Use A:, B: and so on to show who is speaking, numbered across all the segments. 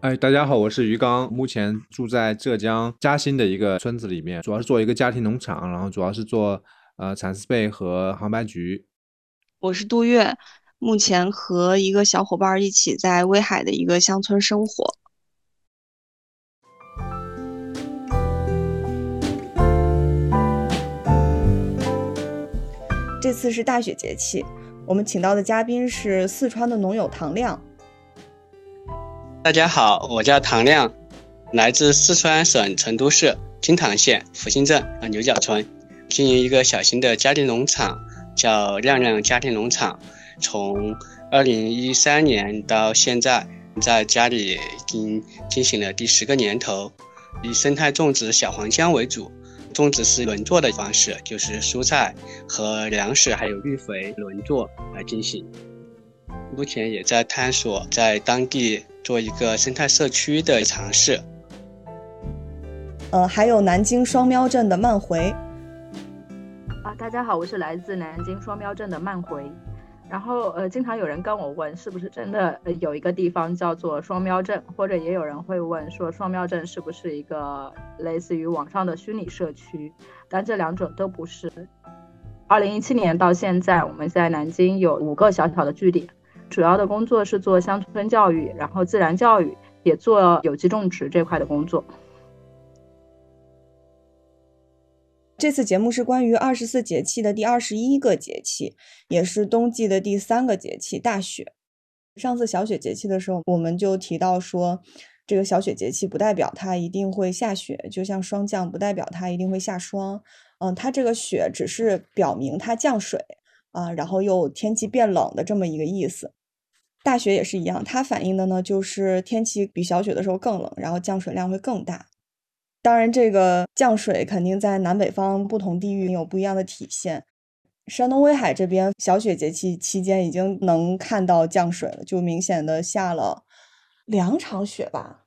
A: 哎，大家好，我是于刚，目前住在浙江嘉兴的一个村子里面，主要是做一个家庭农场，然后主要是做呃蚕丝被和杭白菊。
B: 我是杜月，目前和一个小伙伴一起在威海的一个乡村生活。
C: 这次是大雪节气，我们请到的嘉宾是四川的农友唐亮。
D: 大家好，我叫唐亮，来自四川省成都市金堂县福兴镇啊牛角村，经营一个小型的家庭农场，叫亮亮家庭农场。从二零一三年到现在，在家里已经进行了第十个年头，以生态种植小黄姜为主，种植是轮作的方式，就是蔬菜和粮食还有绿肥轮作来进行。目前也在探索在当地。做一个生态社区的尝试。
C: 呃，还有南京双庙镇的慢回。
E: 啊，大家好，我是来自南京双庙镇的慢回。然后，呃，经常有人跟我问，是不是真的有一个地方叫做双喵镇，或者也有人会问说，双喵镇是不是一个类似于网上的虚拟社区？但这两者都不是。二零一七年到现在，我们在南京有五个小小的据点。主要的工作是做乡村教育，然后自然教育也做有机种植这块的工作。
C: 这次节目是关于二十四节气的第二十一个节气，也是冬季的第三个节气——大雪。上次小雪节气的时候，我们就提到说，这个小雪节气不代表它一定会下雪，就像霜降不代表它一定会下霜。嗯，它这个雪只是表明它降水啊，然后又天气变冷的这么一个意思。大雪也是一样，它反映的呢就是天气比小雪的时候更冷，然后降水量会更大。当然，这个降水肯定在南北方不同地域有不一样的体现。山东威海这边小雪节气期间已经能看到降水了，就明显的下了两场雪吧，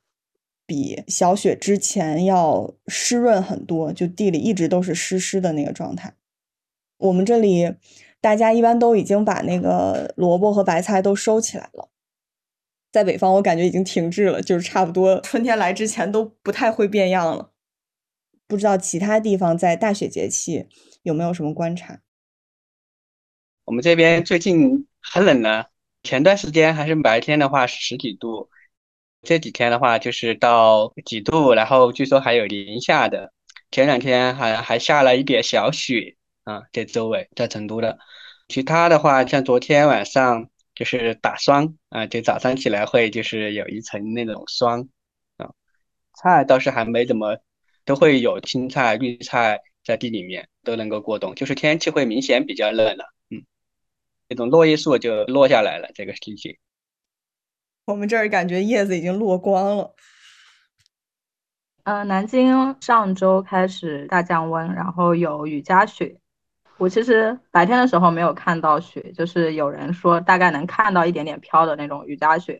C: 比小雪之前要湿润很多，就地里一直都是湿湿的那个状态。我们这里。大家一般都已经把那个萝卜和白菜都收起来了，在北方我感觉已经停滞了，就是差不多春天来之前都不太会变样了。不知道其他地方在大雪节气有没有什么观察？
D: 我们这边最近很冷了，前段时间还是白天的话十几度，这几天的话就是到几度，然后据说还有零下的，前两天还还下了一点小雪。啊，在周围，在成都的，其他的话，像昨天晚上就是打霜啊，就早上起来会就是有一层那种霜啊。菜倒是还没怎么，都会有青菜、绿菜在地里面都能够过冬，就是天气会明显比较冷了，嗯，那种落叶树就落下来了，这个季节。
C: 我们这儿感觉叶子已经落光了。
E: 嗯，南京上周开始大降温，然后有雨夹雪。我其实白天的时候没有看到雪，就是有人说大概能看到一点点飘的那种雨夹雪。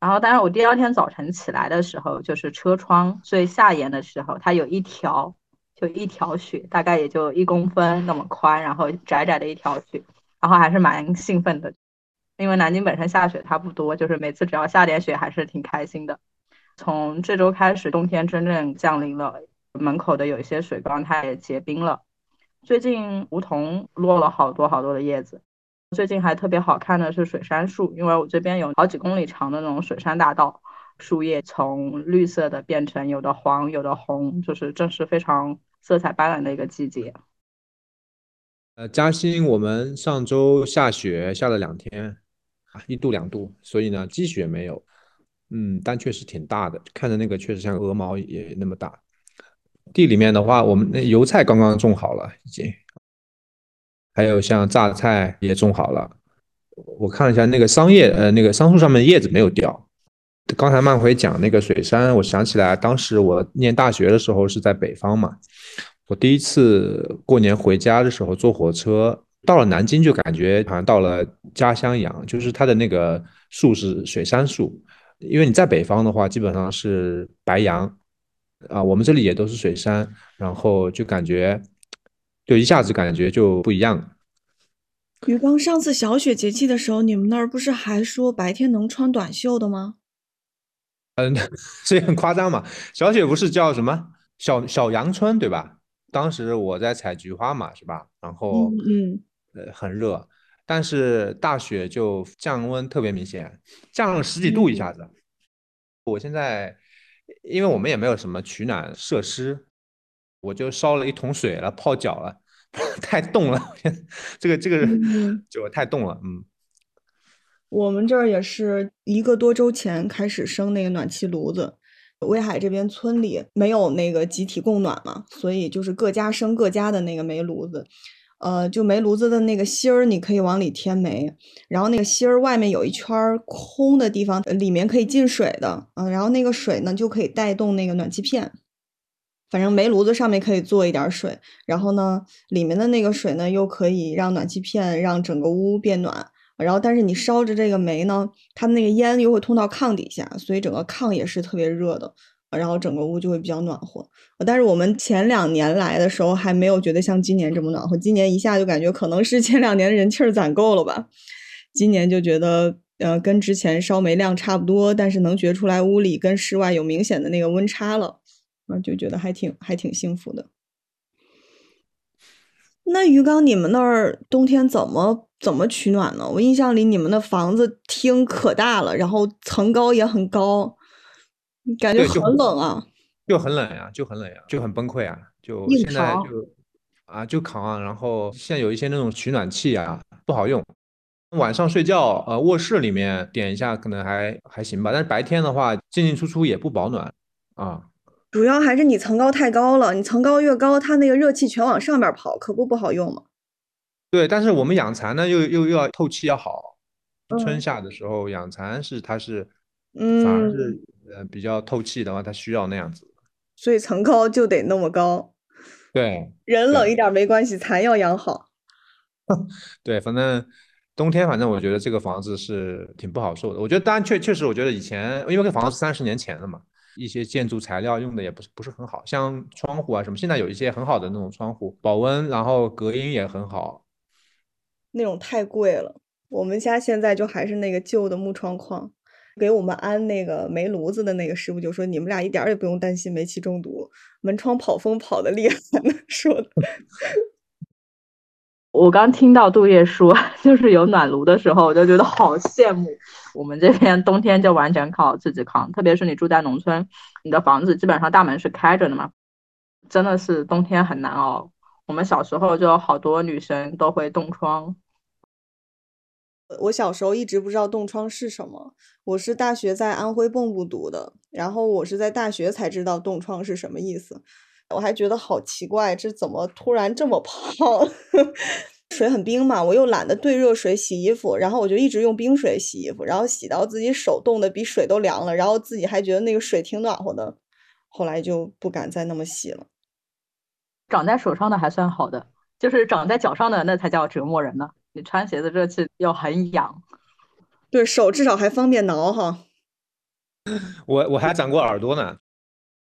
E: 然后，但是我第二天早晨起来的时候，就是车窗最下沿的时候，它有一条，就一条雪，大概也就一公分那么宽，然后窄窄的一条雪，然后还是蛮兴奋的，因为南京本身下雪它不多，就是每次只要下点雪还是挺开心的。从这周开始，冬天真正降临了，门口的有一些水缸它也结冰了。最近梧桐落了好多好多的叶子，最近还特别好看的是水杉树，因为我这边有好几公里长的那种水杉大道，树叶从绿色的变成有的黄有的红，就是正是非常色彩斑斓的一个季节。
A: 呃，嘉兴我们上周下雪下了两天啊，一度两度，所以呢积雪没有，嗯，但确实挺大的，看着那个确实像鹅毛也那么大。地里面的话，我们那油菜刚刚种好了，已经，还有像榨菜也种好了。我看了一下那个桑叶，呃，那个桑树上面的叶子没有掉。刚才曼回讲那个水杉，我想起来当时我念大学的时候是在北方嘛，我第一次过年回家的时候坐火车，到了南京就感觉好像到了家乡一样，就是它的那个树是水杉树，因为你在北方的话基本上是白杨，啊，我们这里也都是水杉，然后就感觉就一下子感觉就不一样。
C: 于刚，上次小雪节气的时候，你们那儿不是还说白天能穿短袖的吗？
A: 嗯，这也很夸张嘛。小雪不是叫什么小小阳春对吧？当时我在采菊花嘛，是吧？然后
C: 嗯，
A: 呃很热，但是大雪就降温特别明显，降了十几度一下子。我现在因为我们也没有什么取暖设施，我就烧了一桶水了泡脚了，太冻了，这个这个 就太冻了，嗯。
C: 我们这儿也是一个多周前开始生那个暖气炉子，威海这边村里没有那个集体供暖嘛，所以就是各家生各家的那个煤炉子，呃，就煤炉子的那个芯儿你可以往里添煤，然后那个芯儿外面有一圈空的地方，里面可以进水的，嗯，然后那个水呢就可以带动那个暖气片，反正煤炉子上面可以做一点水，然后呢里面的那个水呢又可以让暖气片让整个屋变暖。然后，但是你烧着这个煤呢，它那个烟又会通到炕底下，所以整个炕也是特别热的。然后整个屋就会比较暖和。但是我们前两年来的时候还没有觉得像今年这么暖和，今年一下就感觉可能是 前两年人气儿攒够了吧。今年就觉得，呃，跟之前烧煤量差不多，但是能觉出来屋里跟室外有明显的那个温差了，啊，就觉得还挺还挺幸福的。那鱼缸，你们那儿冬天怎么怎么取暖呢？我印象里你们的房子厅可大了，然后层高也很高，感觉很冷啊。
A: 就很冷呀，就很冷呀，就很崩溃啊！就现在就啊，就扛啊。然后现在有一些那种取暖器啊，不好用。晚上睡觉，呃，卧室里面点一下可能还还行吧，但是白天的话进进出出也不保暖啊。
C: 主要还是你层高太高了，你层高越高，它那个热气全往上边跑，可不不好用吗？
A: 对，但是我们养蚕呢，又又又要透气要好，春夏的时候养蚕是它是，
C: 嗯，
A: 反而是呃比较透气的话，它需要那样子。
C: 所以层高就得那么高。
A: 对，
C: 人冷一点没关系，蚕要养好。
A: 对，反正冬天反正我觉得这个房子是挺不好受的。我觉得当然确确实，我觉得以前因为这房子三十年前的嘛。一些建筑材料用的也不是不是很好，像窗户啊什么，现在有一些很好的那种窗户，保温然后隔音也很好。
C: 那种太贵了，我们家现在就还是那个旧的木窗框。给我们安那个煤炉子的那个师傅就说：“你们俩一点也不用担心煤气中毒，门窗跑风跑的厉害呢。” 说的。
E: 我刚听到杜月说，就是有暖炉的时候，我就觉得好羡慕。我们这边冬天就完全靠自己扛，特别是你住在农村，你的房子基本上大门是开着的嘛，真的是冬天很难熬。我们小时候就好多女生都会冻疮。
C: 我小时候一直不知道冻疮是什么，我是大学在安徽蚌埠读的，然后我是在大学才知道冻疮是什么意思。我还觉得好奇怪，这怎么突然这么胖？水很冰嘛，我又懒得兑热水洗衣服，然后我就一直用冰水洗衣服，然后洗到自己手冻的比水都凉了，然后自己还觉得那个水挺暖和的，后来就不敢再那么洗了。
E: 长在手上的还算好的，就是长在脚上的那才叫折磨人呢。你穿鞋子热气又很痒，
C: 对手至少还方便挠哈。
A: 我我还长过耳朵呢。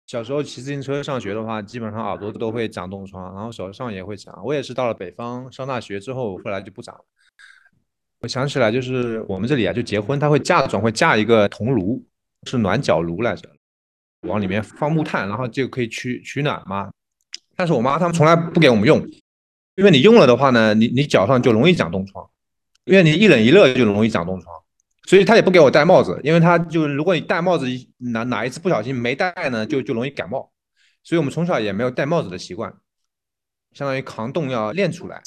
A: 小时候骑自行车上学的话，基本上耳朵都会长冻疮，然后手上也会长。我也是到了北方上大学之后，后来就不长了。我想起来，就是我们这里啊，就结婚，他会嫁妆会嫁一个铜炉，是暖脚炉来着，往里面放木炭，然后就可以取取暖嘛。但是我妈他们从来不给我们用，因为你用了的话呢，你你脚上就容易长冻疮，因为你一冷一热就容易长冻疮。所以他也不给我戴帽子，因为他就如果你戴帽子哪哪一次不小心没戴呢，就就容易感冒。所以我们从小也没有戴帽子的习惯，相当于抗冻要练出来。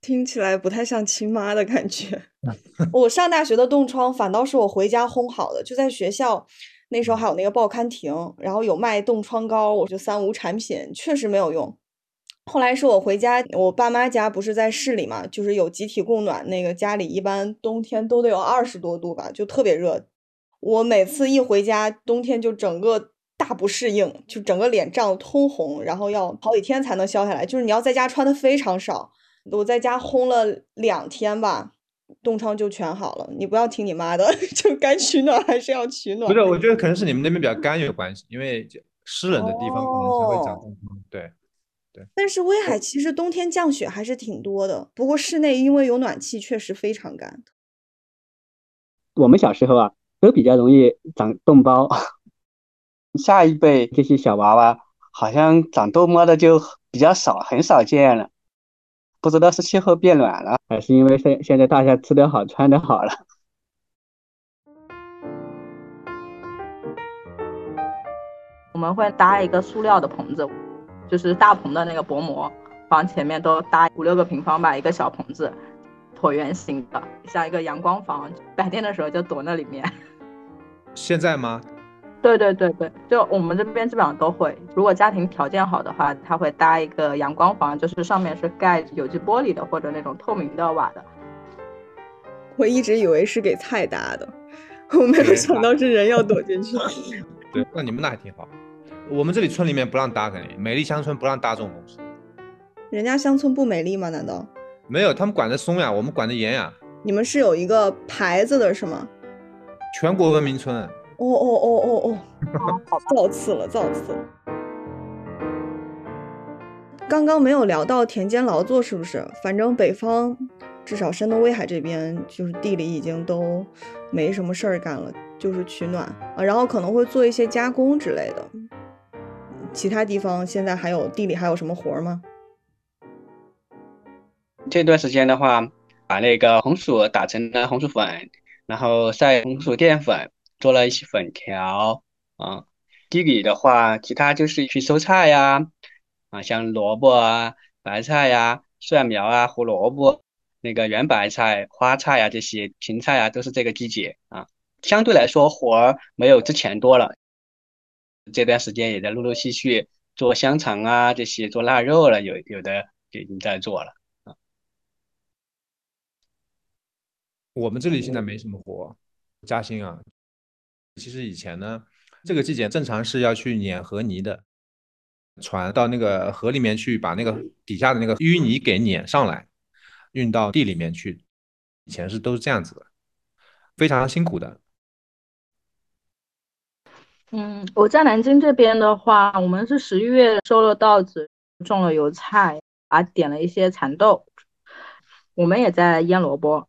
C: 听起来不太像亲妈的感觉。我上大学的冻疮反倒是我回家烘好的，就在学校那时候还有那个报刊亭，然后有卖冻疮膏，我就三无产品，确实没有用。后来是我回家，我爸妈家不是在市里嘛，就是有集体供暖，那个家里一般冬天都得有二十多度吧，就特别热。我每次一回家，冬天就整个大不适应，就整个脸涨通红，然后要好几天才能消下来。就是你要在家穿的非常少，我在家烘了两天吧，冻疮就全好了。你不要听你妈的，就该取暖还是要取暖。
A: 不是，我觉得可能是你们那边比较干有关系，因为湿冷的地方可能才会长冻疮。对对。
C: 但是威海其实冬天降雪还是挺多的，不过室内因为有暖气，确实非常干。
F: 我们小时候啊，都比较容易长冻包。下一辈这些小娃娃好像长痘包的就比较少，很少见了。不知道是气候变暖了，还是因为现现在大家吃得好、穿得好了。
E: 我们会搭一个塑料的棚子，就是大棚的那个薄膜，房前面都搭五六个平方吧，一个小棚子，椭圆形的，像一个阳光房。白天的时候就躲那里面。
A: 现在吗？
E: 对对对对，就我们这边基本上都会。如果家庭条件好的话，他会搭一个阳光房，就是上面是盖有机玻璃的或者那种透明的瓦的。
C: 我一直以为是给菜搭的，我没有想到是人要躲进去。
A: 对，那你们那还挺好。我们这里村里面不让搭，肯定美丽乡村不让搭这种东西。
C: 人家乡村不美丽吗？难道？
A: 没有，他们管得松呀，我们管得严呀。
C: 你们是有一个牌子的是吗？
A: 全国文明村。
C: 哦哦哦哦哦，造次了，造次了。刚刚没有聊到田间劳作，是不是？反正北方，至少山东威海这边，就是地里已经都没什么事儿干了，就是取暖啊，然后可能会做一些加工之类的。其他地方现在还有地里还有什么活吗？
D: 这段时间的话，把那个红薯打成了红薯粉，然后晒红薯淀粉。做了一些粉条啊，地里的话，其他就是去收菜呀，啊，像萝卜啊、白菜呀、蒜苗啊、胡萝卜、那个圆白菜、花菜呀这些芹菜啊，都是这个季节啊。相对来说活儿没有之前多了，这段时间也在陆陆续续做香肠啊这些，做腊肉了，有有的已经在做了。
A: 我们这里现在没什么活，嘉兴啊。其实以前呢，这个季节正常是要去碾河泥的，船到那个河里面去，把那个底下的那个淤泥给碾上来，运到地里面去。以前是都是这样子的，非常辛苦的。
E: 嗯，我在南京这边的话，我们是十一月收了稻子，种了油菜，啊，点了一些蚕豆，我们也在腌萝卜。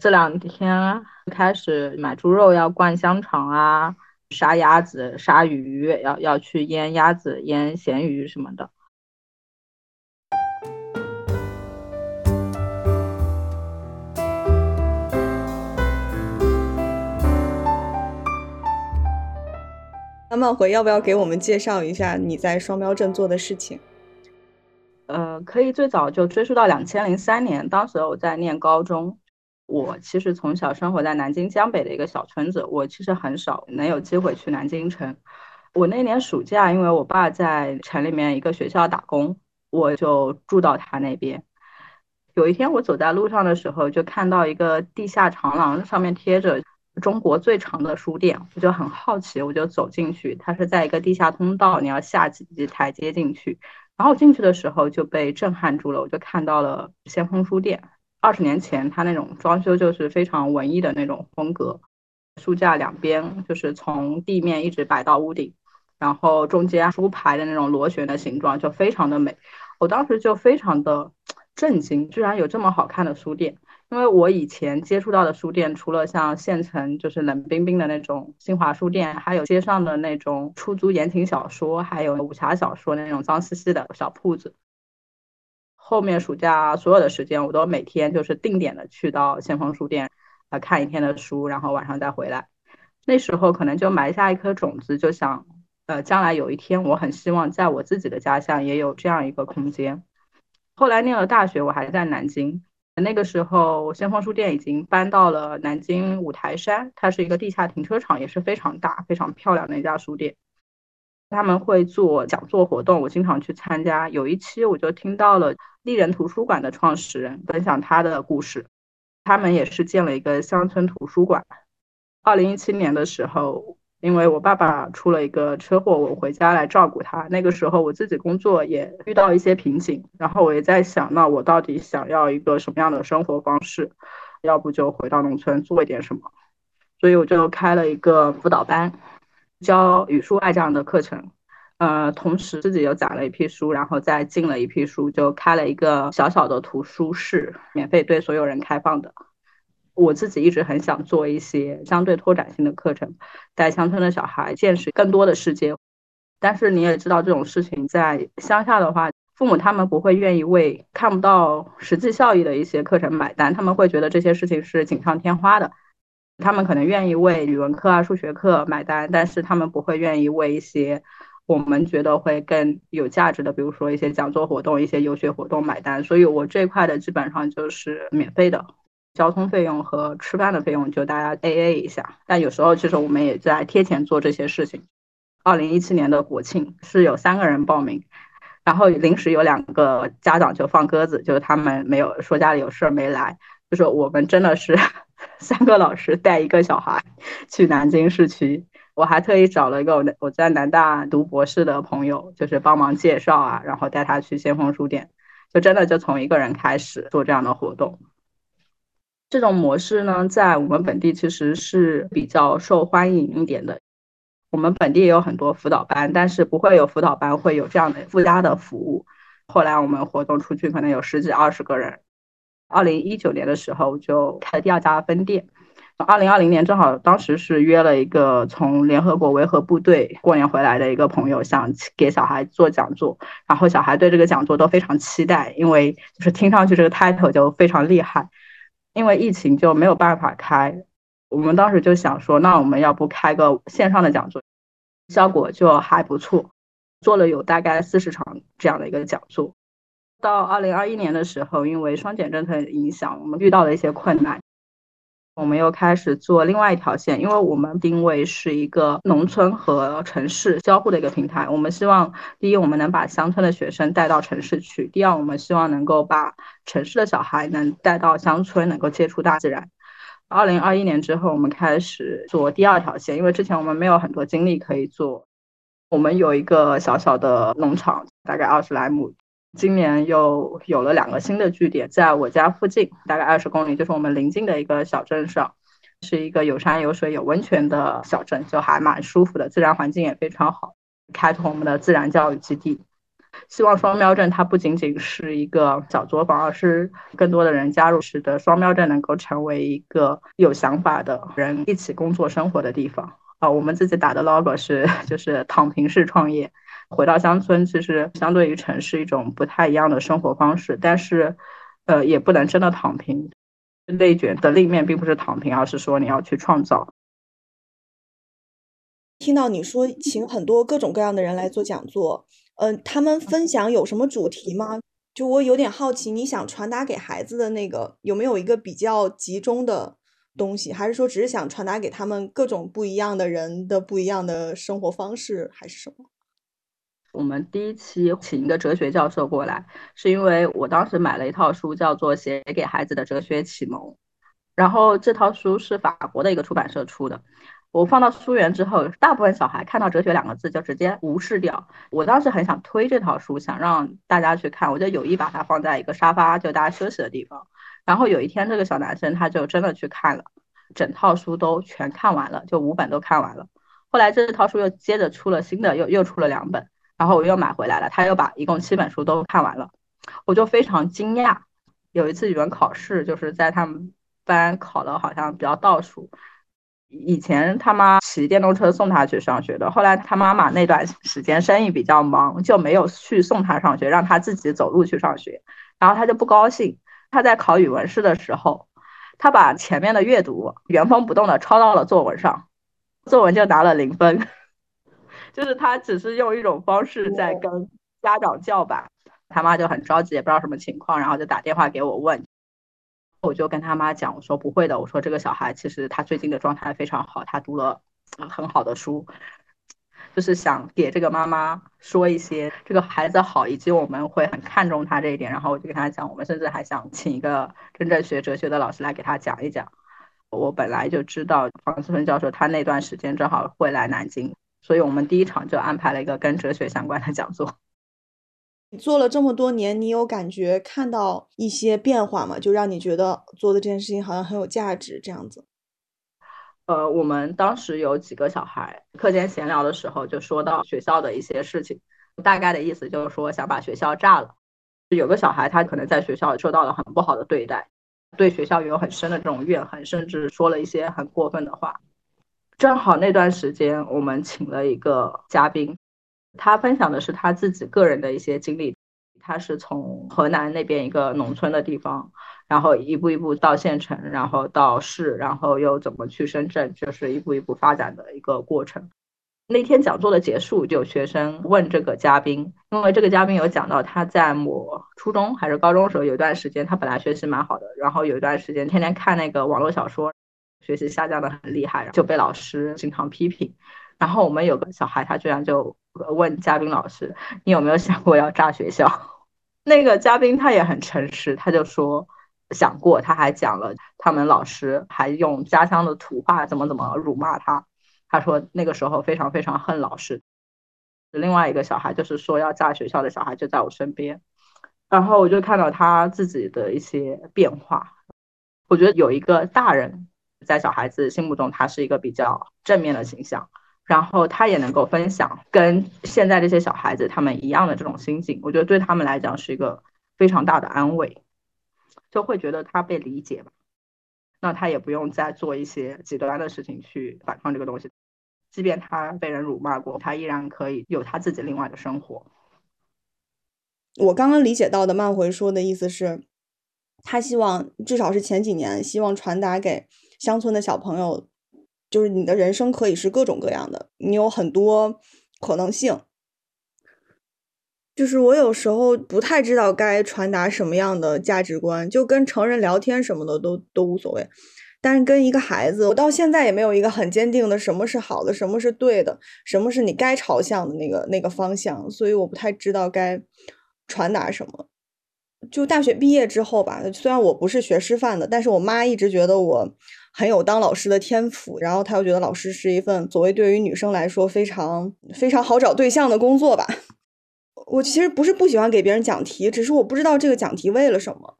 E: 这两天开始买猪肉要灌香肠啊，杀鸭子、杀鱼，要要去腌鸭子、腌咸鱼什么的。
C: 那梦回要不要给我们介绍一下你在双标镇做的事情？
E: 呃，可以最早就追溯到两千零三年，当时我在念高中。我其实从小生活在南京江北的一个小村子，我其实很少能有机会去南京城。我那年暑假，因为我爸在城里面一个学校打工，我就住到他那边。有一天我走在路上的时候，就看到一个地下长廊，上面贴着“中国最长的书店”，我就很好奇，我就走进去。它是在一个地下通道，你要下几级台阶进去。然后进去的时候就被震撼住了，我就看到了先锋书店。二十年前，它那种装修就是非常文艺的那种风格，书架两边就是从地面一直摆到屋顶，然后中间书牌的那种螺旋的形状就非常的美。我当时就非常的震惊，居然有这么好看的书店。因为我以前接触到的书店，除了像县城就是冷冰冰的那种新华书店，还有街上的那种出租言情小说，还有武侠小说那种脏兮兮的小铺子。后面暑假所有的时间，我都每天就是定点的去到先锋书店，啊看一天的书，然后晚上再回来。那时候可能就埋下一颗种子，就想，呃，将来有一天，我很希望在我自己的家乡也有这样一个空间。后来念了大学，我还在南京，那个时候先锋书店已经搬到了南京五台山，它是一个地下停车场，也是非常大、非常漂亮的一家书店。他们会做讲座活动，我经常去参加。有一期我就听到了丽人图书馆的创始人分享他的故事。他们也是建了一个乡村图书馆。二零一七年的时候，因为我爸爸出了一个车祸，我回家来照顾他。那个时候我自己工作也遇到一些瓶颈，然后我也在想，那我到底想要一个什么样的生活方式？要不就回到农村做一点什么？所以我就开了一个辅导班，教语数外这样的课程。呃，同时自己又攒了一批书，然后再进了一批书，就开了一个小小的图书室，免费对所有人开放的。我自己一直很想做一些相对拓展性的课程，带乡村的小孩见识更多的世界。但是你也知道，这种事情在乡下的话，父母他们不会愿意为看不到实际效益的一些课程买单，他们会觉得这些事情是锦上添花的。他们可能愿意为语文课啊、数学课买单，但是他们不会愿意为一些。我们觉得会更有价值的，比如说一些讲座活动、一些游学活动买单，所以我这块的基本上就是免费的，交通费用和吃饭的费用就大家 A A 一下。但有时候其实我们也在贴钱做这些事情。二零一七年的国庆是有三个人报名，然后临时有两个家长就放鸽子，就是他们没有说家里有事儿没来，就是我们真的是 三个老师带一个小孩去南京市区。我还特意找了一个我我在南大读博士的朋友，就是帮忙介绍啊，然后带他去先锋书店，就真的就从一个人开始做这样的活动。这种模式呢，在我们本地其实是比较受欢迎一点的。我们本地也有很多辅导班，但是不会有辅导班会有这样的附加的服务。后来我们活动出去，可能有十几二十个人。二零一九年的时候就开第二家分店。二零二零年正好，当时是约了一个从联合国维和部队过年回来的一个朋友，想给小孩做讲座。然后小孩对这个讲座都非常期待，因为就是听上去这个 title 就非常厉害。因为疫情就没有办法开，我们当时就想说，那我们要不开个线上的讲座，效果就还不错，做了有大概四十场这样的一个讲座。到二零二一年的时候，因为双减政策影响，我们遇到了一些困难。我们又开始做另外一条线，因为我们定位是一个农村和城市交互的一个平台。我们希望，第一，我们能把乡村的学生带到城市去；第二，我们希望能够把城市的小孩能带到乡村，能够接触大自然。二零二一年之后，我们开始做第二条线，因为之前我们没有很多精力可以做。我们有一个小小的农场，大概二十来亩。今年又有了两个新的据点，在我家附近，大概二十公里，就是我们临近的一个小镇上，是一个有山有水有温泉的小镇，就还蛮舒服的，自然环境也非常好。开拓我们的自然教育基地，希望双标镇它不仅仅是一个小作坊，而是更多的人加入，使得双标镇能够成为一个有想法的人一起工作生活的地方。啊，我们自己打的 logo 是就是躺平式创业。回到乡村，其实相对于城市一种不太一样的生活方式，但是，呃，也不能真的躺平。内卷的另一面并不是躺平，而是说你要去创造。
C: 听到你说请很多各种各样的人来做讲座，嗯，他们分享有什么主题吗？就我有点好奇，你想传达给孩子的那个有没有一个比较集中的东西，还是说只是想传达给他们各种不一样的人的不一样的生活方式，还是什么？
E: 我们第一期请一个哲学教授过来，是因为我当时买了一套书，叫做《写给孩子的哲学启蒙》，然后这套书是法国的一个出版社出的。我放到书园之后，大部分小孩看到“哲学”两个字就直接无视掉。我当时很想推这套书，想让大家去看，我就有意把它放在一个沙发，就大家休息的地方。然后有一天，这个小男生他就真的去看了，整套书都全看完了，就五本都看完了。后来这套书又接着出了新的，又又出了两本。然后我又买回来了，他又把一共七本书都看完了，我就非常惊讶。有一次语文考试，就是在他们班考的好像比较倒数。以前他妈骑电动车送他去上学的，后来他妈妈那段时间生意比较忙，就没有去送他上学，让他自己走路去上学。然后他就不高兴，他在考语文试的时候，他把前面的阅读原封不动的抄到了作文上，作文就拿了零分。就是他只是用一种方式在跟家长叫板，他妈就很着急，也不知道什么情况，然后就打电话给我问，我就跟他妈讲，我说不会的，我说这个小孩其实他最近的状态非常好，他读了很好的书，就是想给这个妈妈说一些这个孩子好，以及我们会很看重他这一点，然后我就跟他讲，我们甚至还想请一个真正学哲学的老师来给他讲一讲。我本来就知道黄思芬教授他那段时间正好会来南京，所以我们第一场就安排了一个跟哲学相关的讲座。
C: 你 做了这么多年，你有感觉看到一些变化吗？就让你觉得做的这件事情好像很有价值这样子。
E: 呃，我们当时有几个小孩，课间闲聊的时候就说到学校的一些事情，大概的意思就是说想把学校炸了。有个小孩他可能在学校受到了很不好的对待。对学校有很深的这种怨恨，甚至说了一些很过分的话。正好那段时间，我们请了一个嘉宾，他分享的是他自己个人的一些经历。他是从河南那边一个农村的地方，然后一步一步到县城，然后到市，然后又怎么去深圳，就是一步一步发展的一个过程。那天讲座的结束，就有学生问这个嘉宾，因为这个嘉宾有讲到他在某初中还是高中时候有一段时间，他本来学习蛮好的，然后有一段时间天天看那个网络小说，学习下降的很厉害，就被老师经常批评。然后我们有个小孩，他居然就问嘉宾老师：“你有没有想过要炸学校？” 那个嘉宾他也很诚实，他就说想过，他还讲了他们老师还用家乡的土话怎么怎么辱骂他。他说那个时候非常非常恨老师。另外一个小孩就是说要炸学校的小孩就在我身边，然后我就看到他自己的一些变化。我觉得有一个大人在小孩子心目中他是一个比较正面的形象，然后他也能够分享跟现在这些小孩子他们一样的这种心境，我觉得对他们来讲是一个非常大的安慰，就会觉得他被理解吧。那他也不用再做一些极端的事情去反抗这个东西。即便他被人辱骂过，他依然可以有他自己另外的生活。
C: 我刚刚理解到的漫回说的意思是，他希望至少是前几年希望传达给乡村的小朋友，就是你的人生可以是各种各样的，你有很多可能性。就是我有时候不太知道该传达什么样的价值观，就跟成人聊天什么的都都无所谓。但是跟一个孩子，我到现在也没有一个很坚定的什么是好的，什么是对的，什么是你该朝向的那个那个方向，所以我不太知道该传达什么。就大学毕业之后吧，虽然我不是学师范的，但是我妈一直觉得我很有当老师的天赋，然后她又觉得老师是一份所谓对于女生来说非常非常好找对象的工作吧。我其实不是不喜欢给别人讲题，只是我不知道这个讲题为了什么。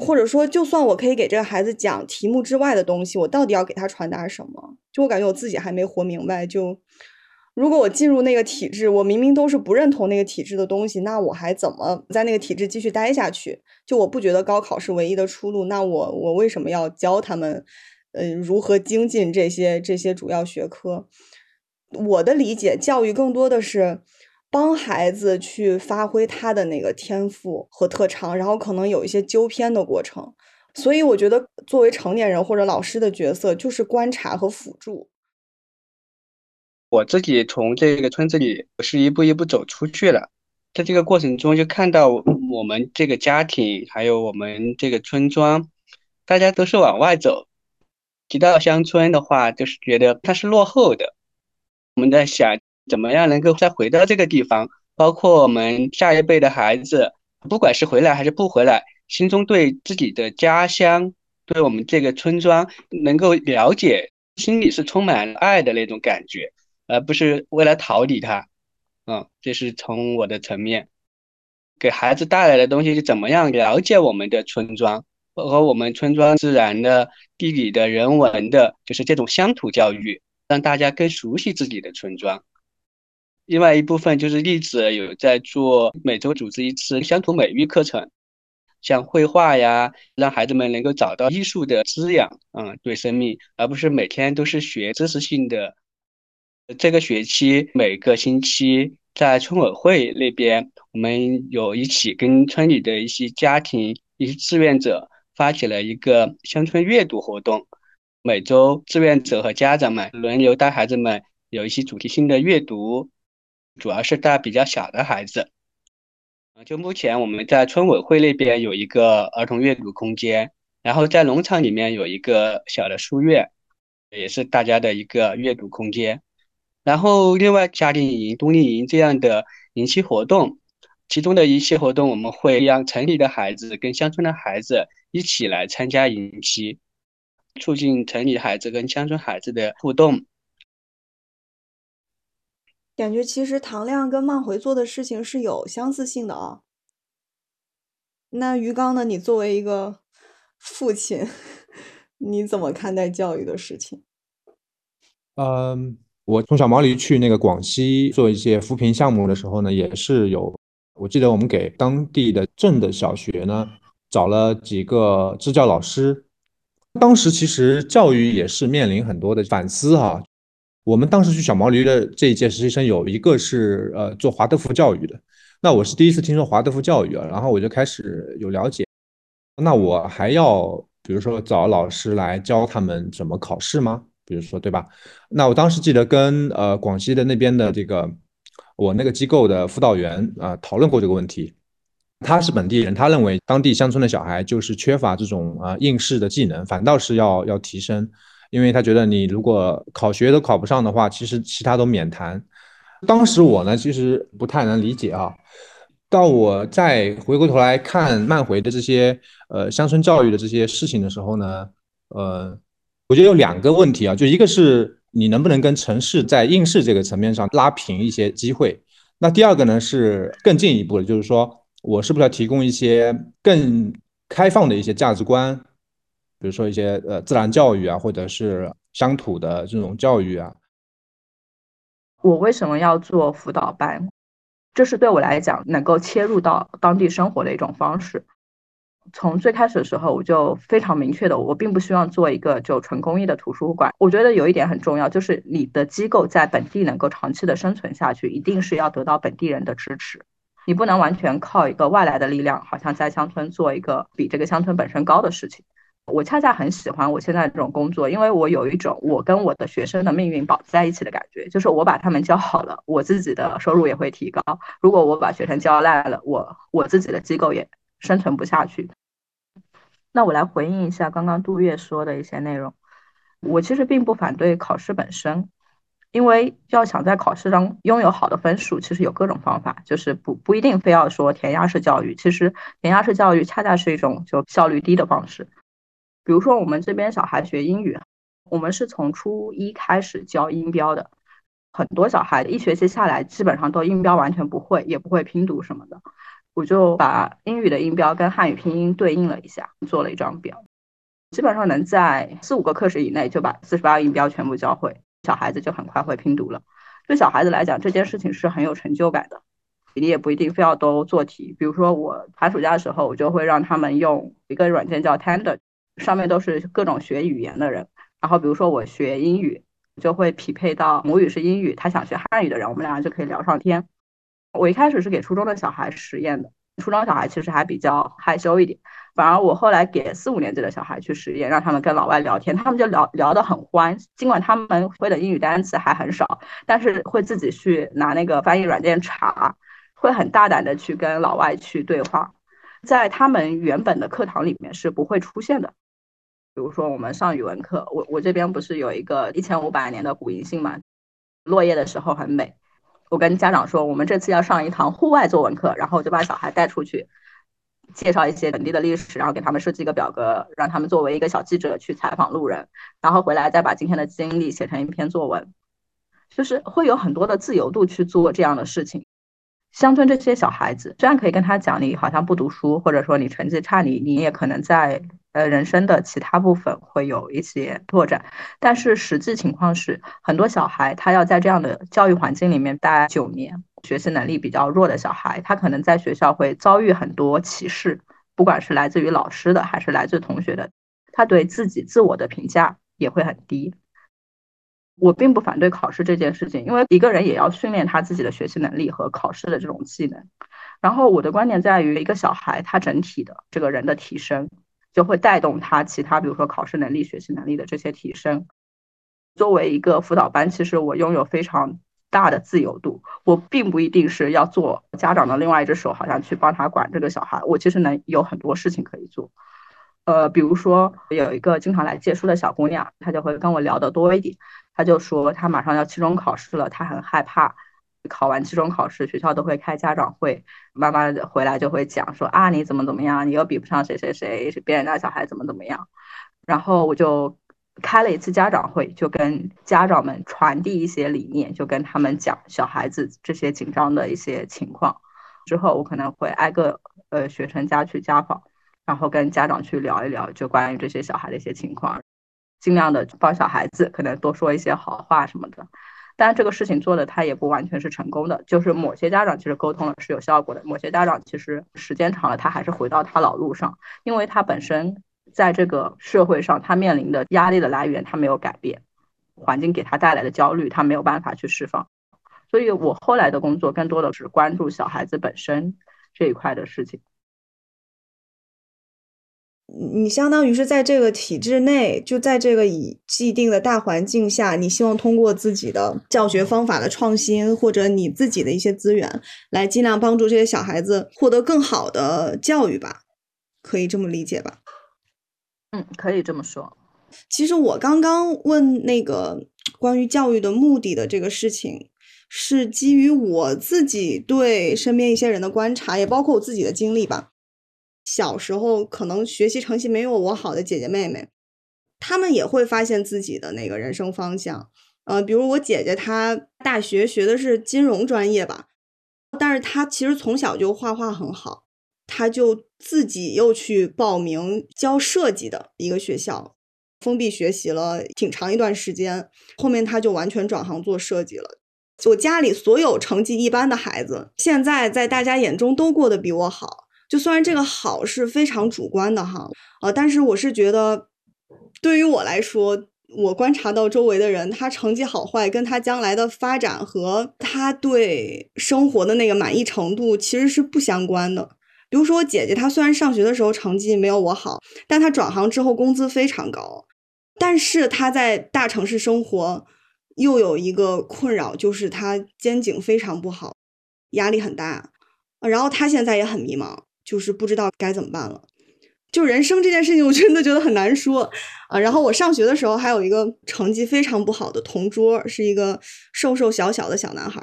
C: 或者说，就算我可以给这个孩子讲题目之外的东西，我到底要给他传达什么？就我感觉我自己还没活明白。就如果我进入那个体制，我明明都是不认同那个体制的东西，那我还怎么在那个体制继续待下去？就我不觉得高考是唯一的出路，那我我为什么要教他们，呃，如何精进这些这些主要学科？我的理解，教育更多的是。帮孩子去发挥他的那个天赋和特长，然后可能有一些纠偏的过程，所以我觉得作为成年人或者老师的角色就是观察和辅助。
D: 我自己从这个村子里是一步一步走出去了，在这个过程中就看到我们这个家庭还有我们这个村庄，大家都是往外走。提到乡村的话，就是觉得它是落后的。我们在想。怎么样能够再回到这个地方？包括我们下一辈的孩子，不管是回来还是不回来，心中对自己的家乡、对我们这个村庄能够了解，心里是充满爱的那种感觉，而不是为了逃离它。嗯，这是从我的层面给孩子带来的东西是怎么样了解我们的村庄，和我们村庄自然的、地理的、人文的，就是这种乡土教育，让大家更熟悉自己的村庄。另外一部分就是例子有在做每周组织一次乡土美育课程，像绘画呀，让孩子们能够找到艺术的滋养，嗯，对生命，而不是每天都是学知识性的。这个学期每个星期在村委会那边，我们有一起跟村里的一些家庭、一些志愿者发起了一个乡村阅读活动，每周志愿者和家长们轮流带孩子们有一些主题性的阅读。主要是带比较小的孩子，就目前我们在村委会那边有一个儿童阅读空间，然后在农场里面有一个小的书院，也是大家的一个阅读空间。然后另外夏令营、冬令营这样的营期活动，其中的一些活动我们会让城里的孩子跟乡村的孩子一起来参加营期，促进城里孩子跟乡村孩子的互动。
C: 感觉其实唐亮跟曼回做的事情是有相似性的啊。那于刚呢？你作为一个父亲，你怎么看待教育的事情？
A: 嗯，我从小毛驴去那个广西做一些扶贫项目的时候呢，也是有。我记得我们给当地的镇的小学呢找了几个支教老师，当时其实教育也是面临很多的反思哈。我们当时去小毛驴的这一届实习生有一个是呃做华德福教育的，那我是第一次听说华德福教育啊，然后我就开始有了解。那我还要比如说找老师来教他们怎么考试吗？比如说对吧？那我当时记得跟呃广西的那边的这个我那个机构的辅导员啊讨论过这个问题。他是本地人，他认为当地乡村的小孩就是缺乏这种啊应试的技能，反倒是要要提升。因为他觉得你如果考学都考不上的话，其实其他都免谈。当时我呢，其实不太能理解啊。到我再回过头来看漫回的这些呃乡村教育的这些事情的时候呢，呃，我觉得有两个问题啊，就一个是你能不能跟城市在应试这个层面上拉平一些机会，那第二个呢是更进一步的，就是说我是不是要提供一些更开放的一些价值观。比如说一些呃自然教育啊，或者是乡土的这种教育啊。
E: 我为什么要做辅导班？这是对我来讲能够切入到当地生活的一种方式。从最开始的时候，我就非常明确的，我并不希望做一个就纯公益的图书馆。我觉得有一点很重要，就是你的机构在本地能够长期的生存下去，一定是要得到本地人的支持。你不能完全靠一个外来的力量，好像在乡村做一个比这个乡村本身高的事情。我恰恰很喜欢我现在这种工作，因为我有一种我跟我的学生的命运绑在一起的感觉，就是我把他们教好了，我自己的收入也会提高；如果我把学生教烂了，我我自己的机构也生存不下去。那我来回应一下刚刚杜月说的一些内容。我其实并不反对考试本身，因为要想在考试中拥有好的分数，其实有各种方法，就是不不一定非要说填鸭式教育。其实填鸭式教育恰恰是一种就效率低的方式。比如说，我们这边小孩学英语，我们是从初一开始教音标的，很多小孩一学期下来，基本上都音标完全不会，也不会拼读什么的。我就把英语的音标跟汉语拼音对应了一下，做了一张表，基本上能在四五个课时以内就把四十八个音标全部教会，小孩子就很快会拼读了。对小孩子来讲，这件事情是很有成就感的。你也不一定非要都做题，比如说我寒暑假的时候，我就会让他们用一个软件叫 TANDER。上面都是各种学语言的人，然后比如说我学英语，就会匹配到母语是英语，他想学汉语的人，我们俩就可以聊上天。我一开始是给初中的小孩实验的，初中小孩其实还比较害羞一点，反而我后来给四五年级的小孩去实验，让他们跟老外聊天，他们就聊聊得很欢，尽管他们会的英语单词还很少，但是会自己去拿那个翻译软件查，会很大胆的去跟老外去对话，在他们原本的课堂里面是不会出现的。比如说，我们上语文课，我我这边不是有一个一千五百年的古银杏嘛？落叶的时候很美。我跟家长说，我们这次要上一堂户外作文课，然后就把小孩带出去，介绍一些本地的历史，然后给他们设计一个表格，让他们作为一个小记者去采访路人，然后回来再把今天的经历写成一篇作文，就是会有很多的自由度去做这样的事情。乡村这些小孩子，虽然可以跟他讲，你好像不读书，或者说你成绩差，你你也可能在。呃，人生的其他部分会有一些拓展，但是实际情况是，很多小孩他要在这样的教育环境里面待九年，学习能力比较弱的小孩，他可能在学校会遭遇很多歧视，不管是来自于老师的，还是来自同学的，他对自己自我的评价也会很低。我并不反对考试这件事情，因为一个人也要训练他自己的学习能力和考试的这种技能。然后我的观点在于，一个小孩他整体的这个人的提升。就会带动他其他，比如说考试能力、学习能力的这些提升。作为一个辅导班，其实我拥有非常大的自由度，我并不一定是要做家长的另外一只手，好像去帮他管这个小孩。我其实能有很多事情可以做。呃，比如说有一个经常来借书的小姑娘，她就会跟我聊得多一点。他就说他马上要期中考试了，他很害怕。考完期中考试，学校都会开家长会，妈妈回来就会讲说啊，你怎么怎么样，你又比不上谁谁谁，别人家小孩怎么怎么样。然后我就开了一次家长会，就跟家长们传递一些理念，就跟他们讲小孩子这些紧张的一些情况。之后我可能会挨个呃学生家去家访，然后跟家长去聊一聊，就关于这些小孩的一些情况，尽量的帮小孩子可能多说一些好话什么的。但这个事情做的他也不完全是成功的，就是某些家长其实沟通了是有效果的，某些家长其实时间长了他还是回到他老路上，因为他本身在这个社会上他面临的压力的来源他没有改变，环境给他带来的焦虑他没有办法去释放，所以我后来的工作更多的是关注小孩子本身这一块的事情。
C: 你相当于是在这个体制内，就在这个以既定的大环境下，你希望通过自己的教学方法的创新，或者你自己的一些资源，来尽量帮助这些小孩子获得更好的教育吧，可以这么理解吧？
E: 嗯，可以这么说。
C: 其实我刚刚问那个关于教育的目的的这个事情，是基于我自己对身边一些人的观察，也包括我自己的经历吧。小时候可能学习成绩没有我好的姐姐妹妹，她们也会发现自己的那个人生方向。呃，比如我姐姐她大学学的是金融专业吧，但是她其实从小就画画很好，她就自己又去报名教设计的一个学校，封闭学习了挺长一段时间，后面她就完全转行做设计了。我家里所有成绩一般的孩子，现在在大家眼中都过得比我好。就虽然这个好是非常主观的哈，呃，但是我是觉得，对于我来说，我观察到周围的人，他成绩好坏跟他将来的发展和他对生活的那个满意程度其实是不相关的。比如说我姐姐，她虽然上学的时候成绩没有我好，但她转行之后工资非常高，但是她在大城市生活又有一个困扰，就是她肩颈非常不好，压力很大，然后她现在也很迷茫。就是不知道该怎么办了，就人生这件事情，我真的觉得很难说啊。然后我上学的时候还有一个成绩非常不好的同桌，是一个瘦瘦小小的小男孩，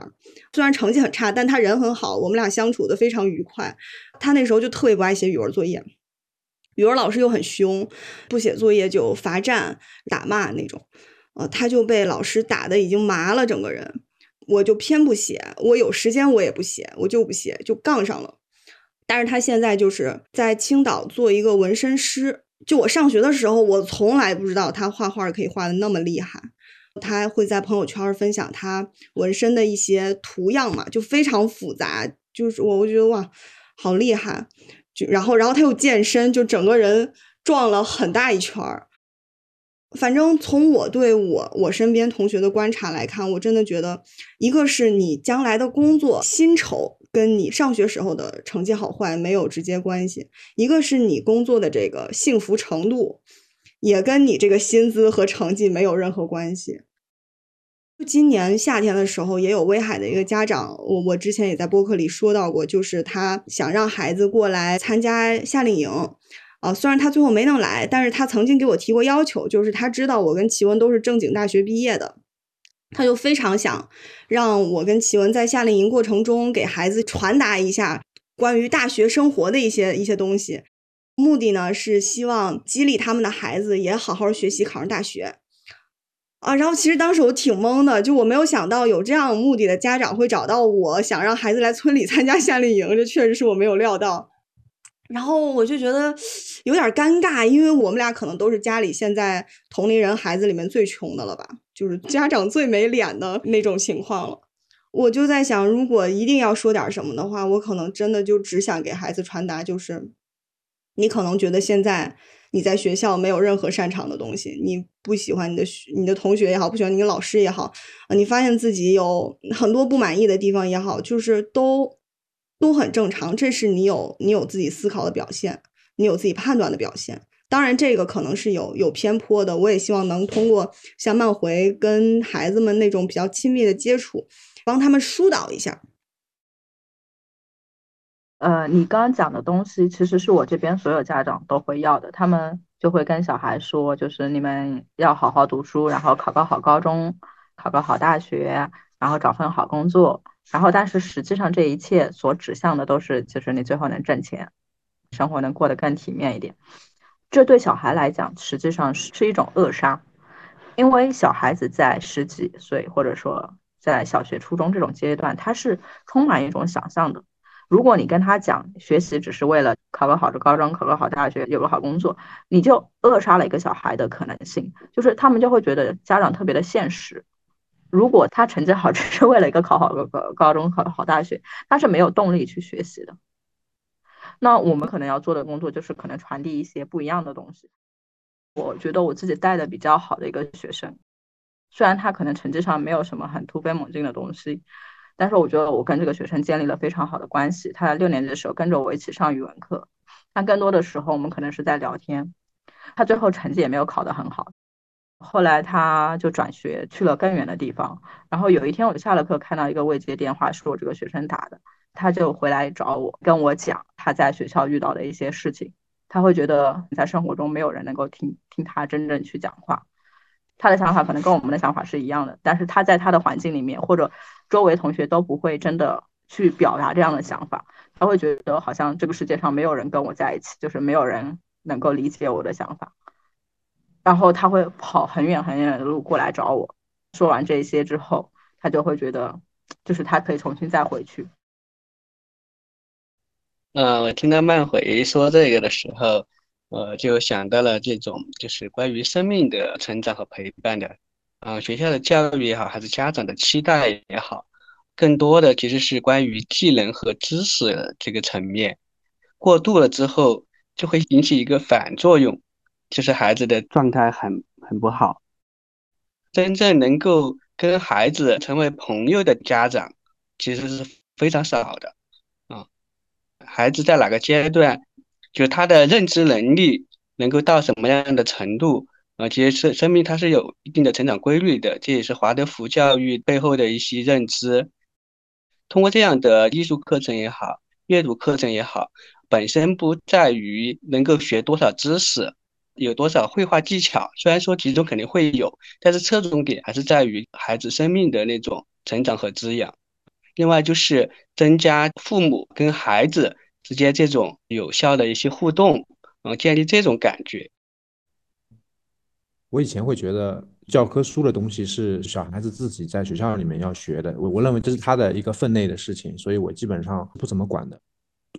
C: 虽然成绩很差，但他人很好，我们俩相处的非常愉快。他那时候就特别不爱写语文作业，语文老师又很凶，不写作业就罚站、打骂那种，呃，他就被老师打的已经麻了整个人。我就偏不写，我有时间我也不写，我就不写，就杠上了。但是他现在就是在青岛做一个纹身师。就我上学的时候，我从来不知道他画画可以画的那么厉害。他会在朋友圈分享他纹身的一些图样嘛，就非常复杂。就是我，我觉得哇，好厉害。就然后，然后他又健身，就整个人壮了很大一圈儿。反正从我对我我身边同学的观察来看，我真的觉得，一个是你将来的工作薪酬。跟你上学时候的成绩好坏没有直接关系，一个是你工作的这个幸福程度，也跟你这个薪资和成绩没有任何关系。今年夏天的时候，也有威海的一个家长，我我之前也在播客里说到过，就是他想让孩子过来参加夏令营，啊，虽然他最后没能来，但是他曾经给我提过要求，就是他知道我跟齐文都是正经大学毕业的。他就非常想让我跟齐文在夏令营过程中给孩子传达一下关于大学生活的一些一些东西，目的呢是希望激励他们的孩子也好好学习，考上大学。啊，然后其实当时我挺懵的，就我没有想到有这样目的的家长会找到我，想让孩子来村里参加夏令营，这确实是我没有料到。然后我就觉得有点尴尬，因为我们俩可能都是家里现在同龄人孩子里面最穷的了吧，就是家长最没脸的那种情况了。我就在想，如果一定要说点什么的话，我可能真的就只想给孩子传达，就是你可能觉得现在你在学校没有任何擅长的东西，你不喜欢你的你的同学也好，不喜欢你的老师也好，啊，你发现自己有很多不满意的地方也好，就是都。都很正常，这是你有你有自己思考的表现，你有自己判断的表现。当然，这个可能是有有偏颇的。我也希望能通过像漫回跟孩子们那种比较亲密的接触，帮他们疏导一下。
E: 呃，你刚刚讲的东西，其实是我这边所有家长都会要的。他们就会跟小孩说，就是你们要好好读书，然后考个好高中，考个好大学，然后找份好工作。然后，但是实际上这一切所指向的都是，就是你最后能挣钱，生活能过得更体面一点。这对小孩来讲，实际上是是一种扼杀。因为小孩子在十几岁，或者说在小学、初中这种阶段，他是充满一种想象的。如果你跟他讲学习只是为了考个好的高中、考个好大学、有个好工作，你就扼杀了一个小孩的可能性。就是他们就会觉得家长特别的现实。如果他成绩好只是为了一个考好个高中、考好大学，他是没有动力去学习的。那我们可能要做的工作就是可能传递一些不一样的东西。我觉得我自己带的比较好的一个学生，虽然他可能成绩上没有什么很突飞猛进的东西，但是我觉得我跟这个学生建立了非常好的关系。他在六年级的时候跟着我一起上语文课，但更多的时候我们可能是在聊天。他最后成绩也没有考得很好，后来他就转学去了更远的地方。然后有一天我下了课看到一个未接电话，是我这个学生打的，他就回来找我，跟我讲他在学校遇到的一些事情。他会觉得在生活中没有人能够听听他真正去讲话，他的想法可能跟我们的想法是一样的，但是他在他的环境里面或者周围同学都不会真的去表达这样的想法，他会觉得好像这个世界上没有人跟我在一起，就是没有人能够理解我的想法，然后他会跑很远很远的路过来找我，说完这些之后，他就会觉得就是他可以重新再回去。
D: 呃，我听到曼回说这个的时候，呃，就想到了这种就是关于生命的成长和陪伴的，啊，学校的教育也好，还是家长的期待也好，更多的其实是关于技能和知识这个层面，过度了之后就会引起一个反作用，就是孩子的状态很很不好。真正能够跟孩子成为朋友的家长，其实是非常少的。孩子在哪个阶段，就他的认知能力能够到什么样的程度啊？其实是生命它是有一定的成长规律的，这也是华德福教育背后的一些认知。通过这样的艺术课程也好，阅读课程也好，本身不在于能够学多少知识，有多少绘画技巧，虽然说其中肯定会有，但是侧重点还是在于孩子生命的那种成长和滋养。另外就是增加父母跟孩子之间这种有效的一些互动，嗯，建立这种感觉。
A: 我以前会觉得教科书的东西是小孩子自己在学校里面要学的，我我认为这是他的一个分内的事情，所以我基本上不怎么管的。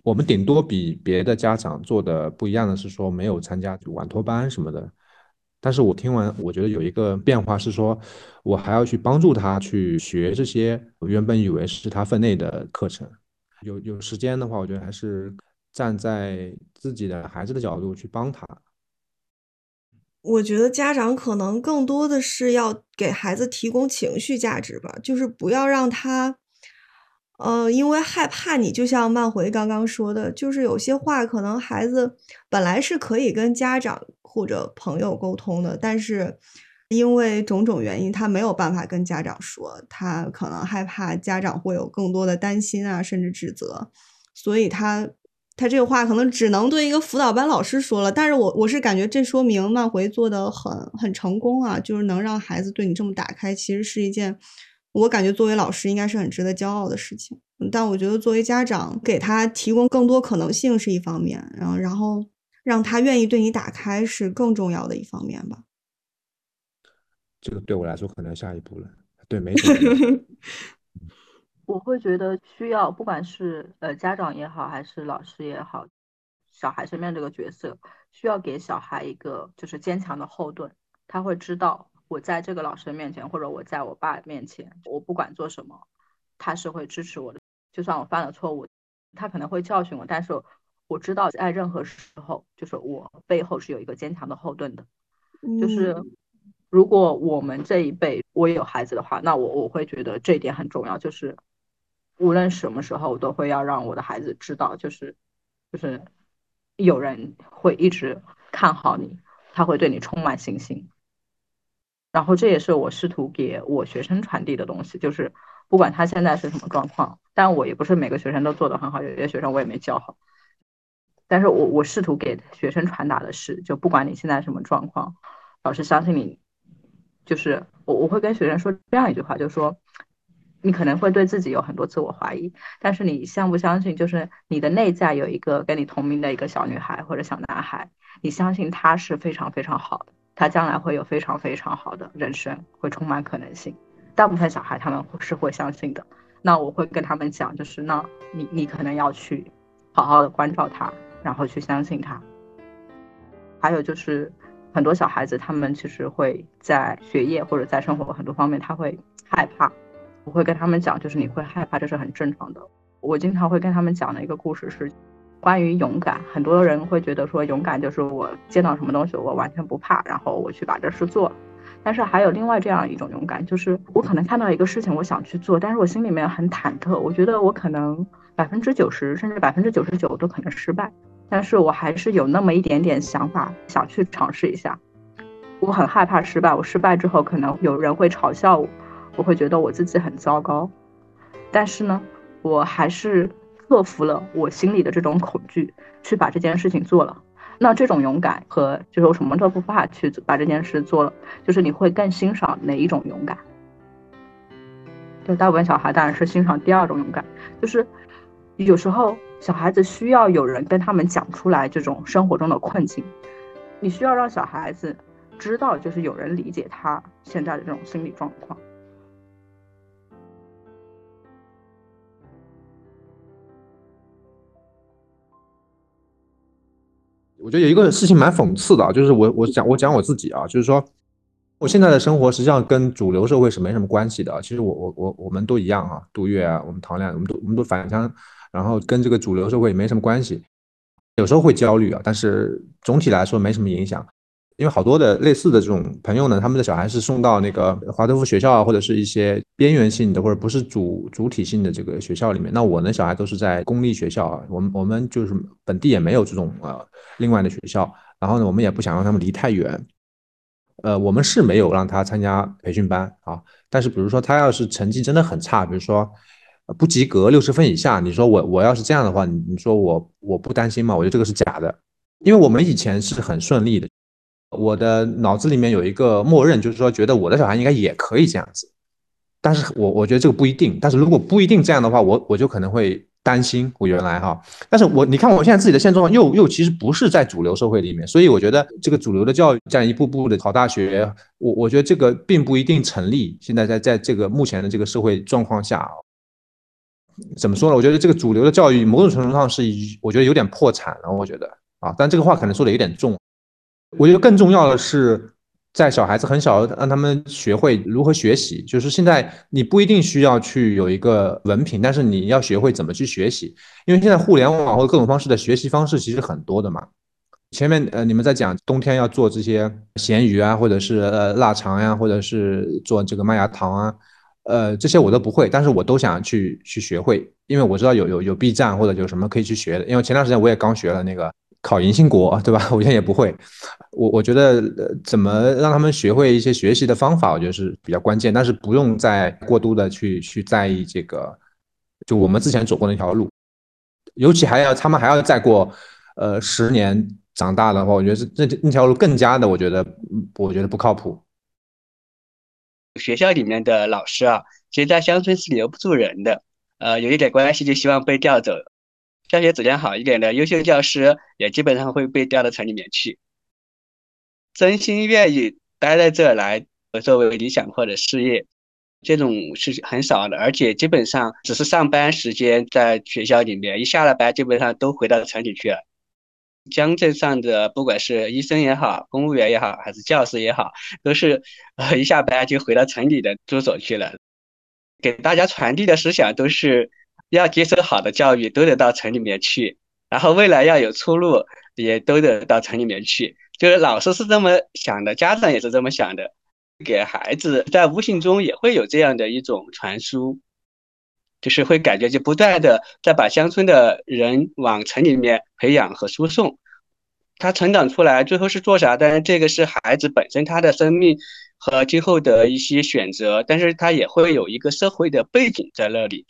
A: 我们顶多比别的家长做的不一样的是说没有参加晚托班什么的。但是我听完，我觉得有一个变化是说，我还要去帮助他去学这些我原本以为是他分内的课程。有有时间的话，我觉得还是站在自己的孩子的角度去帮他。
C: 我觉得家长可能更多的是要给孩子提供情绪价值吧，就是不要让他。呃，因为害怕你，就像曼回刚刚说的，就是有些话可能孩子本来是可以跟家长或者朋友沟通的，但是因为种种原因，他没有办法跟家长说，他可能害怕家长会有更多的担心啊，甚至指责，所以他他这个话可能只能对一个辅导班老师说了。但是我我是感觉这说明曼回做的很很成功啊，就是能让孩子对你这么打开，其实是一件。我感觉作为老师应该是很值得骄傲的事情，但我觉得作为家长给他提供更多可能性是一方面，然后然后让他愿意对你打开是更重要的一方面吧。
A: 这个对我来说可能下一步了，对没？
E: 我会觉得需要，不管是呃家长也好，还是老师也好，小孩身边这个角色需要给小孩一个就是坚强的后盾，他会知道。我在这个老师面前，或者我在我爸面前，我不管做什么，他是会支持我的。就算我犯了错误，他可能会教训我，但是我知道在任何时候，就是我背后是有一个坚强的后盾的。就是如果我们这一辈我有孩子的话，那我我会觉得这一点很重要，就是无论什么时候，我都会要让我的孩子知道，就是就是有人会一直看好你，他会对你充满信心。然后这也是我试图给我学生传递的东西，就是不管他现在是什么状况，但我也不是每个学生都做得很好，有些学生我也没教好。但是我我试图给学生传达的是，就不管你现在什么状况，老师相信你。就是我我会跟学生说这样一句话，就是说你可能会对自己有很多自我怀疑，但是你相不相信，就是你的内在有一个跟你同名的一个小女孩或者小男孩，你相信他是非常非常好的。他将来会有非常非常好的人生，会充满可能性。大部分小孩他们是会相信的。那我会跟他们讲，就是那你你可能要去好好的关照他，然后去相信他。还有就是很多小孩子他们其实会在学业或者在生活很多方面他会害怕，我会跟他们讲，就是你会害怕这是很正常的。我经常会跟他们讲的一个故事是关于勇敢。很多人会觉得说勇敢就是我见到什么东西我完全不怕，然后我去把这事做。但是还有另外这样一种勇敢，就是我可能看到一个事情，我想去做，但是我心里面很忐忑，我觉得我可能百分之九十甚至百分之九十九都可能失败，但是我还是有那么一点点想法想去尝试一下。我很害怕失败，我失败之后可能有人会嘲笑我，我会觉得我自己很糟糕，但是呢，我还是克服了我心里的这种恐惧，去把这件事情做了。那这种勇敢和就是我什么都不怕去把这件事做了，就是你会更欣赏哪一种勇敢？就大部分小孩当然是欣赏第二种勇敢，就是有时候小孩子需要有人跟他们讲出来这种生活中的困境，你需要让小孩子知道，就是有人理解他现在的这种心理状况。
A: 我觉得有一个事情蛮讽刺的啊，就是我我讲我讲我自己啊，就是说我现在的生活实际上跟主流社会是没什么关系的。其实我我我我们都一样啊，杜月啊，我们唐亮，我们都我们都返乡，然后跟这个主流社会也没什么关系。有时候会焦虑啊，但是总体来说没什么影响。因为好多的类似的这种朋友呢，他们的小孩是送到那个华德福学校啊，或者是一些边缘性的或者不是主主体性的这个学校里面。那我呢，小孩都是在公立学校啊，我们我们就是本地也没有这种呃另外的学校，然后呢，我们也不想让他们离太远。呃，我们是没有让他参加培训班啊，但是比如说他要是成绩真的很差，比如说不及格六十分以下，你说我我要是这样的话，你你说我我不担心吗？我觉得这个是假的，因为我们以前是很顺利的。我的脑子里面有一个默认，就是说觉得我的小孩应该也可以这样子，但是我我觉得这个不一定。但是如果不一定这样的话，我我就可能会担心。我原来哈，但是我你看我现在自己的现状又又其实不是在主流社会里面，所以我觉得这个主流的教育这样一步步的考大学，我我觉得这个并不一定成立。现在在在这个目前的这个社会状况下，怎么说呢？我觉得这个主流的教育某种程度上是我觉得有点破产了。我觉得啊，但这个话可能说的有点重。我觉得更重要的是，在小孩子很小，让他们学会如何学习。就是现在你不一定需要去有一个文凭，但是你要学会怎么去学习。因为现在互联网或者各种方式的学习方式其实很多的嘛。前面呃你们在讲冬天要做这些咸鱼啊，或者是呃腊肠呀，或者是做这个麦芽糖啊，呃这些我都不会，但是我都想去去学会，因为我知道有有有 B 站或者有什么可以去学的。因为前段时间我也刚学了那个。考银星国，对吧？我现在也不会。我我觉得呃怎么让他们学会一些学习的方法，我觉得是比较关键。但是不用再过度的去去在意这个，就我们之前走过那条路。尤其还要他们还要再过呃十年长大的话，我觉得是那那条路更加的，我觉得我觉得不靠谱。
D: 学校里面的老师啊，其实在乡村是留不住人的。呃，有一点关系就希望被调走。教学质量好一点的优秀教师也基本上会被调到城里面去，真心愿意待在这来作为理想或者事业，这种是很少的，而且基本上只是上班时间在学校里面，一下了班基本上都回到城里去了。乡镇上的不管是医生也好，公务员也好，还是教师也好，都是呃一下班就回到城里的住所去了，给大家传递的思想都是。要接受好的教育，都得到城里面去，然后未来要有出路，也都得到城里面去。就是老师是这么想的，家长也是这么想的，给孩子在无形中也会有这样的一种传输，就是会感觉就不断的在把乡村的人往城里面培养和输送。他成长出来最后是做啥？当然这个是孩子本身他的生命和今后的一些选择，但是他也会有一个社会的背景在那里。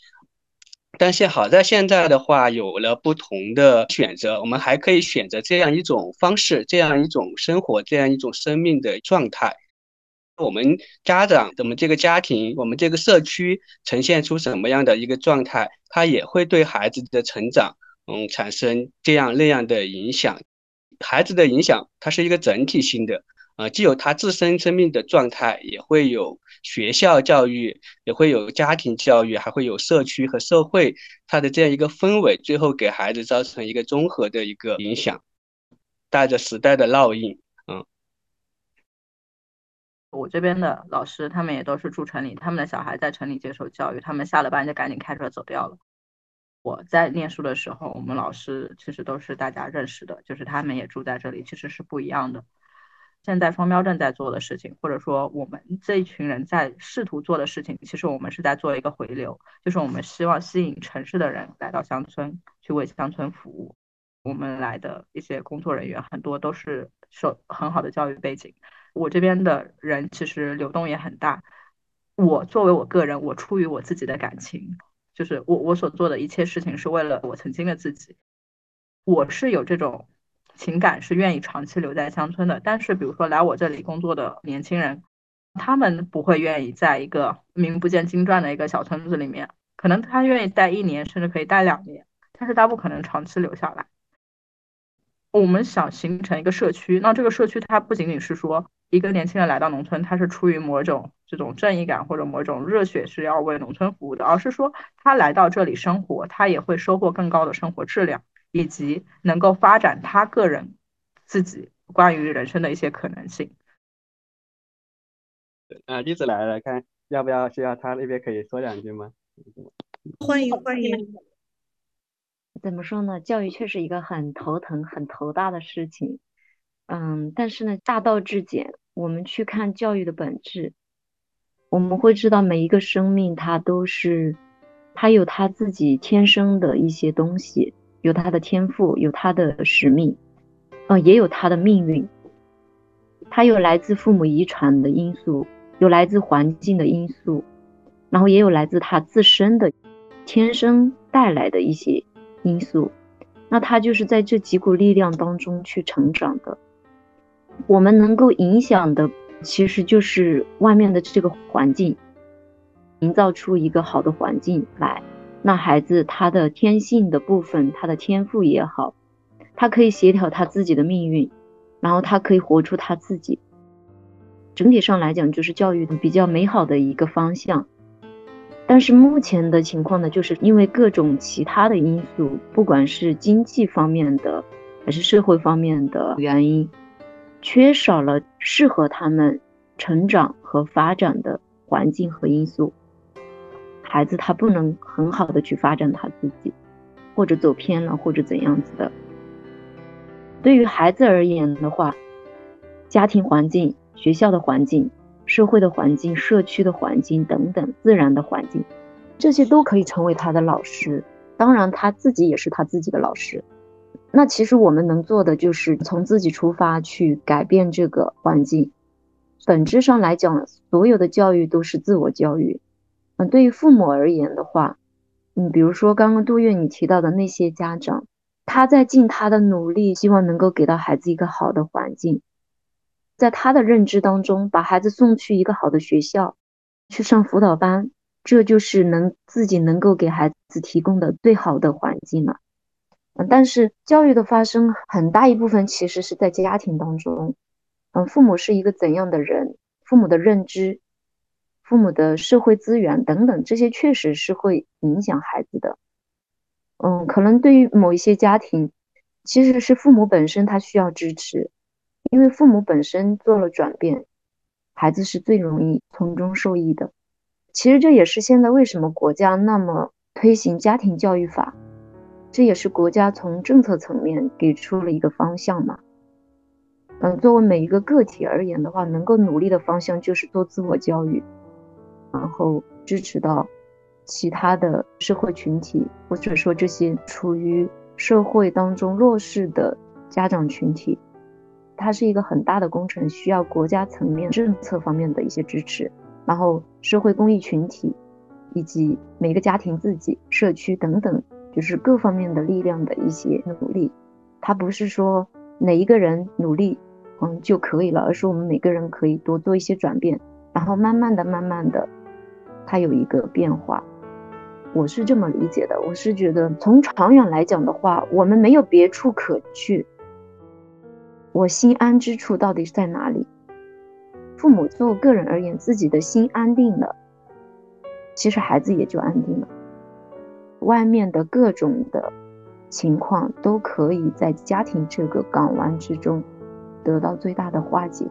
D: 但是好在现在的话，有了不同的选择，我们还可以选择这样一种方式，这样一种生活，这样一种生命的状态。我们家长，我们这个家庭，我们这个社区呈现出什么样的一个状态，它也会对孩子的成长，嗯，产生这样那样的影响。孩子的影响，它是一个整体性的，呃，既有他自身生命的状态，也会有学校教育，也会有家庭教育，还会有社区和社会它的这样一个氛围，最后给孩子造成一个综合的一个影响，带着时代的烙印。嗯，
E: 我这边的老师他们也都是住城里，他们的小孩在城里接受教育，他们下了班就赶紧开车走掉了。我在念书的时候，我们老师其实都是大家认识的，就是他们也住在这里，其实是不一样的。现在双标正在做的事情，或者说我们这一群人在试图做的事情，其实我们是在做一个回流，就是我们希望吸引城市的人来到乡村去为乡村服务。我们来的一些工作人员很多都是受很好的教育背景，我这边的人其实流动也很大。我作为我个人，我出于我自己的感情，就是我我所做的一切事情是为了我曾经的自己，我是有这种。情感是愿意长期留在乡村的，但是比如说来我这里工作的年轻人，他们不会愿意在一个名不见经传的一个小村子里面，可能他愿意待一年，甚至可以待两年，但是他不可能长期留下来。我们想形成一个社区，那这个社区它不仅仅是说一个年轻人来到农村，他是出于某种这种正义感或者某种热血是要为农村服务的，而是说他来到这里生活，他也会收获更高的生活质量。以及能够发展他个人自己关于人生的一些可能性。
F: 啊，栗子来了，看要不要需要他那边可以说两句吗？
C: 欢迎欢迎。
G: 怎么说呢？教育确实一个很头疼、很头大的事情。嗯，但是呢，大道至简，我们去看教育的本质，我们会知道每一个生命它都是，它有它自己天生的一些东西。有他的天赋，有他的使命，嗯，也有他的命运。他有来自父母遗传的因素，有来自环境的因素，然后也有来自他自身的天生带来的一些因素。那他就是在这几股力量当中去成长的。我们能够影响的，其实就是外面的这个环境，营造出一个好的环境来。那孩子他的天性的部分，他的天赋也好，他可以协调他自己的命运，然后他可以活出他自己。整体上来讲，就是教育的比较美好的一个方向。但是目前的情况呢，就是因为各种其他的因素，不管是经济方面的，还是社会方面的原因，缺少了适合他们成长和发展的环境和因素。孩子他不能很好的去发展他自己，或者走偏了，或者怎样子的。对于孩子而言的话，家庭环境、学校的环境、社会的环境、社区的环境等等，自然的环境，这些都可以成为他的老师。当然，他自己也是他自己的老师。那其实我们能做的就是从自己出发去改变这个环境。本质上来讲，所有的教育都是自我教育。对于父母而言的话，嗯，比如说刚刚杜月你提到的那些家长，他在尽他的努力，希望能够给到孩子一个好的环境，在他的认知当中，把孩子送去一个好的学校，去上辅导班，这就是能自己能够给孩子提供的最好的环境了。嗯，但是教育的发生很大一部分其实是在家庭当中，嗯，父母是一个怎样的人，父母的认知。父母的社会资源等等，这些确实是会影响孩子的。嗯，可能对于某一些家庭，其实是父母本身他需要支持，因为父母本身做了转变，孩子是最容易从中受益的。其实这也是现在为什么国家那么推行家庭教育法，这也是国家从政策层面给出了一个方向嘛。嗯，作为每一个个体而言的话，能够努力的方向就是做自我教育。然后支持到其他的社会群体，或者说这些处于社会当中弱势的家长群体，它是一个很大的工程，需要国家层面政策方面的一些支持，然后社会公益群体以及每个家庭自己、社区等等，就是各方面的力量的一些努力。它不是说哪一个人努力，嗯就可以了，而是我们每个人可以多做一些转变，然后慢慢的、慢慢的。它有一个变化，我是这么理解的。我是觉得从长远来讲的话，我们没有别处可去，我心安之处到底是在哪里？父母就个人而言，自己的心安定了，其实孩子也就安定了。外面的各种的情况都可以在家庭这个港湾之中得到最大的化解。